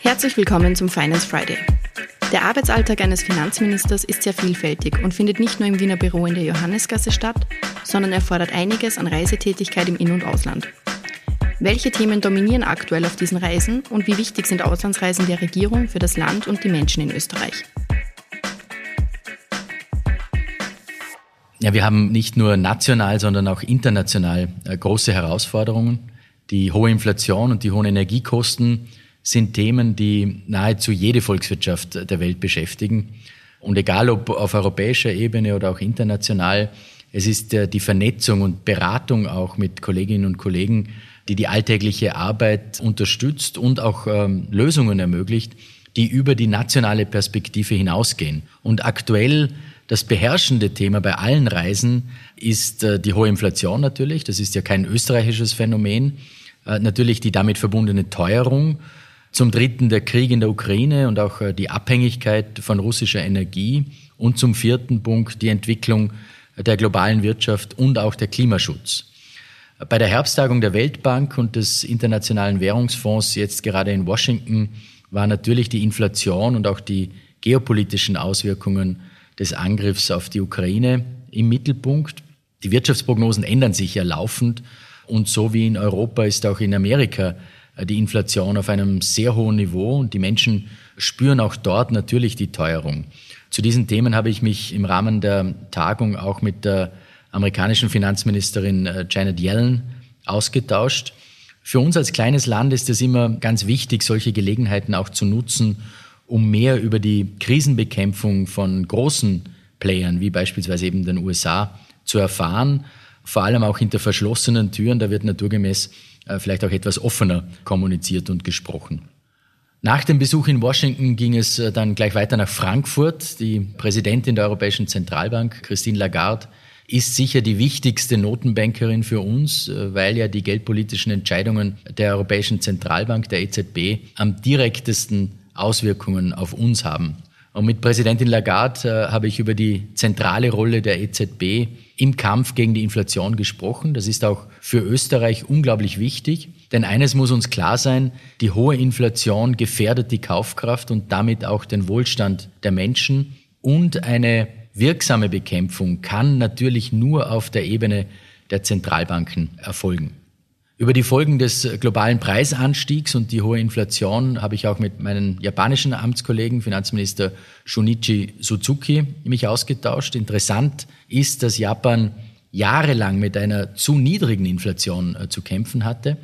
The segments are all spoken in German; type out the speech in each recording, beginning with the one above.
Herzlich willkommen zum Finance Friday. Der Arbeitsalltag eines Finanzministers ist sehr vielfältig und findet nicht nur im Wiener Büro in der Johannesgasse statt, sondern erfordert einiges an Reisetätigkeit im In- und Ausland. Welche Themen dominieren aktuell auf diesen Reisen und wie wichtig sind Auslandsreisen der Regierung für das Land und die Menschen in Österreich? Ja, wir haben nicht nur national, sondern auch international äh, große Herausforderungen. Die hohe Inflation und die hohen Energiekosten sind Themen, die nahezu jede Volkswirtschaft der Welt beschäftigen. Und egal ob auf europäischer Ebene oder auch international, es ist die Vernetzung und Beratung auch mit Kolleginnen und Kollegen, die die alltägliche Arbeit unterstützt und auch ähm, Lösungen ermöglicht, die über die nationale Perspektive hinausgehen. Und aktuell das beherrschende Thema bei allen Reisen ist äh, die hohe Inflation natürlich. Das ist ja kein österreichisches Phänomen. Äh, natürlich die damit verbundene Teuerung zum dritten der Krieg in der Ukraine und auch äh, die Abhängigkeit von russischer Energie. Und zum vierten Punkt die Entwicklung der globalen Wirtschaft und auch der Klimaschutz. Bei der Herbsttagung der Weltbank und des Internationalen Währungsfonds jetzt gerade in Washington war natürlich die Inflation und auch die geopolitischen Auswirkungen des Angriffs auf die Ukraine im Mittelpunkt. Die Wirtschaftsprognosen ändern sich ja laufend und so wie in Europa ist auch in Amerika äh, die Inflation auf einem sehr hohen Niveau und die Menschen spüren auch dort natürlich die Teuerung. Zu diesen Themen habe ich mich im Rahmen der Tagung auch mit der amerikanischen Finanzministerin äh, Janet Yellen ausgetauscht. Für uns als kleines Land ist es immer ganz wichtig, solche Gelegenheiten auch zu nutzen, um mehr über die Krisenbekämpfung von großen Playern, wie beispielsweise eben den USA, zu erfahren. Vor allem auch hinter verschlossenen Türen, da wird naturgemäß äh, vielleicht auch etwas offener kommuniziert und gesprochen. Nach dem Besuch in Washington ging es äh, dann gleich weiter nach Frankfurt. Die Präsidentin der Europäischen Zentralbank, Christine Lagarde, ist sicher die wichtigste Notenbankerin für uns, äh, weil ja die geldpolitischen Entscheidungen der Europäischen Zentralbank, der EZB, am direktesten Auswirkungen auf uns haben. Und mit Präsidentin Lagarde äh, habe ich über die zentrale Rolle der EZB im Kampf gegen die Inflation gesprochen. Das ist auch für Österreich unglaublich wichtig. Denn eines muss uns klar sein, die hohe Inflation gefährdet die Kaufkraft und damit auch den Wohlstand der Menschen. Und eine wirksame Bekämpfung kann natürlich nur auf der Ebene der Zentralbanken erfolgen. Über die Folgen des globalen Preisanstiegs und die hohe Inflation habe ich auch mit meinen japanischen Amtskollegen, Finanzminister Shunichi Suzuki, mich ausgetauscht. Interessant ist, dass Japan jahrelang mit einer zu niedrigen Inflation äh, zu kämpfen hatte.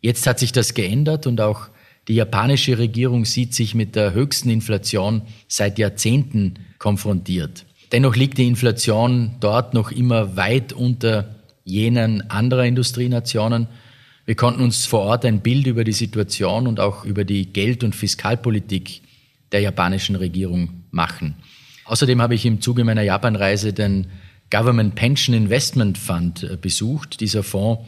Jetzt hat sich das geändert und auch die japanische Regierung sieht sich mit der höchsten Inflation seit Jahrzehnten konfrontiert. Dennoch liegt die Inflation dort noch immer weit unter jenen anderer Industrienationen. Wir konnten uns vor Ort ein Bild über die Situation und auch über die Geld- und Fiskalpolitik der japanischen Regierung machen. Außerdem habe ich im Zuge meiner Japanreise den Government Pension Investment Fund äh, besucht. Dieser Fonds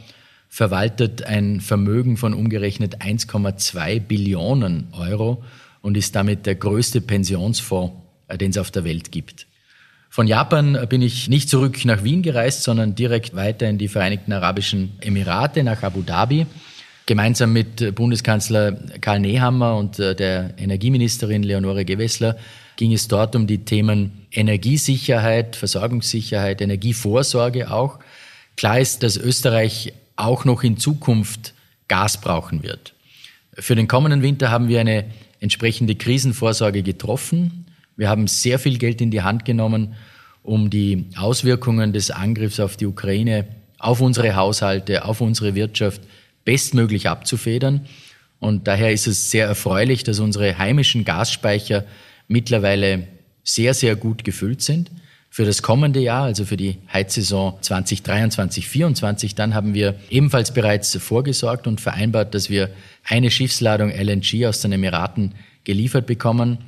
verwaltet ein Vermögen von umgerechnet 1,2 Billionen Euro und ist damit der größte Pensionsfonds, äh, den es auf der Welt gibt. Von Japan bin ich nicht zurück nach Wien gereist, sondern direkt weiter in die Vereinigten Arabischen Emirate, nach Abu Dhabi. Gemeinsam mit Bundeskanzler Karl Nehammer und äh, der Energieministerin Leonore Gewessler ging es dort um die Themen Energiesicherheit, Versorgungssicherheit, Energievorsorge auch. Klar ist, dass Österreich auch noch in Zukunft Gas brauchen wird. Für den kommenden Winter haben wir eine entsprechende Krisenvorsorge getroffen. Wir haben sehr viel Geld in die Hand genommen, um die Auswirkungen des Angriffs auf die Ukraine auf unsere Haushalte, auf unsere Wirtschaft bestmöglich abzufedern. Und daher ist es sehr erfreulich, dass unsere heimischen Gasspeicher mittlerweile sehr, sehr gut gefüllt sind. Für das kommende Jahr, also für die Heizsaison 2023 2024 dann haben wir ebenfalls bereits vorgesorgt und vereinbart, dass wir eine Schiffsladung LNG aus den Emiraten geliefert bekommen.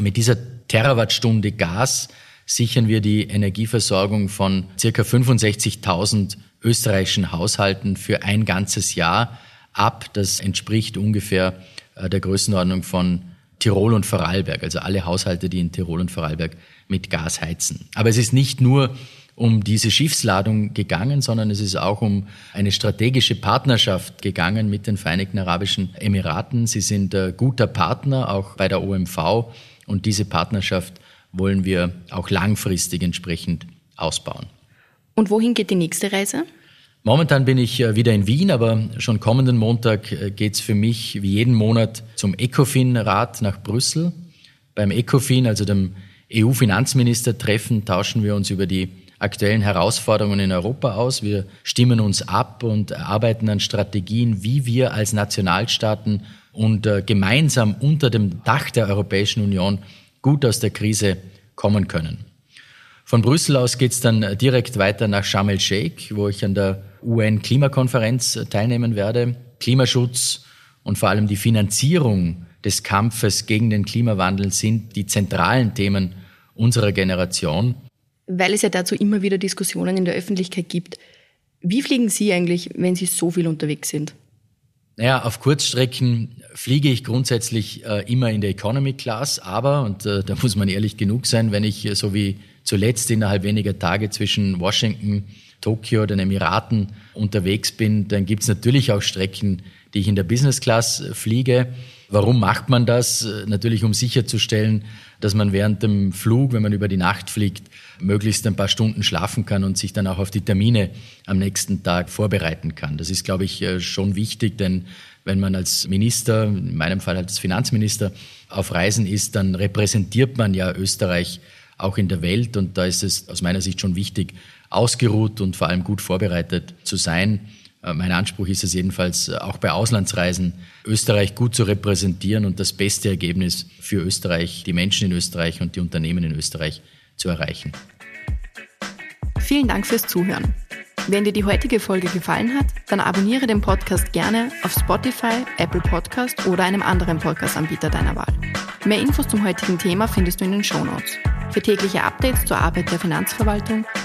Mit dieser Terawattstunde Gas sichern wir die Energieversorgung von circa 65.000 österreichischen Haushalten für ein ganzes Jahr ab. Das entspricht ungefähr äh, der Größenordnung von Tirol und Vorarlberg, also alle Haushalte, die in Tirol und Vorarlberg mit Gas heizen. Aber es ist nicht nur um diese Schiffsladung gegangen, sondern es ist auch um eine strategische Partnerschaft gegangen mit den Vereinigten Arabischen Emiraten. Sie sind ein guter Partner auch bei der OMV und diese Partnerschaft wollen wir auch langfristig entsprechend ausbauen. Und wohin geht die nächste Reise? Momentan bin ich äh, wieder in Wien, aber schon kommenden Montag äh, geht es für mich wie jeden Monat zum ECOFIN-Rat nach Brüssel. Beim ECOFIN, also dem EU-Finanzministertreffen, tauschen wir uns über die aktuellen Herausforderungen in Europa aus. Wir stimmen uns ab und arbeiten an Strategien, wie wir als Nationalstaaten und äh, gemeinsam unter dem Dach der Europäischen Union gut aus der Krise kommen können. Von Brüssel aus geht es dann direkt weiter nach Sharm el-Sheikh, wo ich an der UN-Klimakonferenz teilnehmen werde. Klimaschutz und vor allem die Finanzierung des Kampfes gegen den Klimawandel sind die zentralen Themen unserer Generation. Weil es ja dazu immer wieder Diskussionen in der Öffentlichkeit gibt. Wie fliegen Sie eigentlich, wenn Sie so viel unterwegs sind? Naja, auf Kurzstrecken fliege ich grundsätzlich äh, immer in der Economy Class, aber, und äh, da muss man ehrlich genug sein, wenn ich äh, so wie zuletzt innerhalb weniger Tage zwischen Washington, Tokio, den Emiraten unterwegs bin, dann gibt es natürlich auch Strecken, die ich in der Business Class äh, fliege. Warum macht man das? Äh, natürlich, um sicherzustellen, dass man während dem Flug, wenn man über die Nacht fliegt, möglichst ein paar Stunden schlafen kann und sich dann auch auf die Termine am nächsten Tag vorbereiten kann. Das ist, glaube ich, äh, schon wichtig, denn wenn man als Minister, in meinem Fall als Finanzminister, auf Reisen ist, dann repräsentiert man ja Österreich auch in der Welt und da ist es aus meiner Sicht schon wichtig, ausgeruht und vor allem gut vorbereitet zu sein. Äh, mein Anspruch ist es jedenfalls, äh, auch bei Auslandsreisen Österreich gut zu repräsentieren und das beste Ergebnis für Österreich, die Menschen in Österreich und die Unternehmen in Österreich zu erreichen. Vielen Dank fürs Zuhören. Wenn dir die heutige Folge gefallen hat, dann abonniere den Podcast gerne auf Spotify, Apple Podcast oder einem anderen Podcast-Anbieter deiner Wahl. Mehr Infos zum heutigen Thema findest du in den Show Notes. Für tägliche Updates zur Arbeit der Finanzverwaltung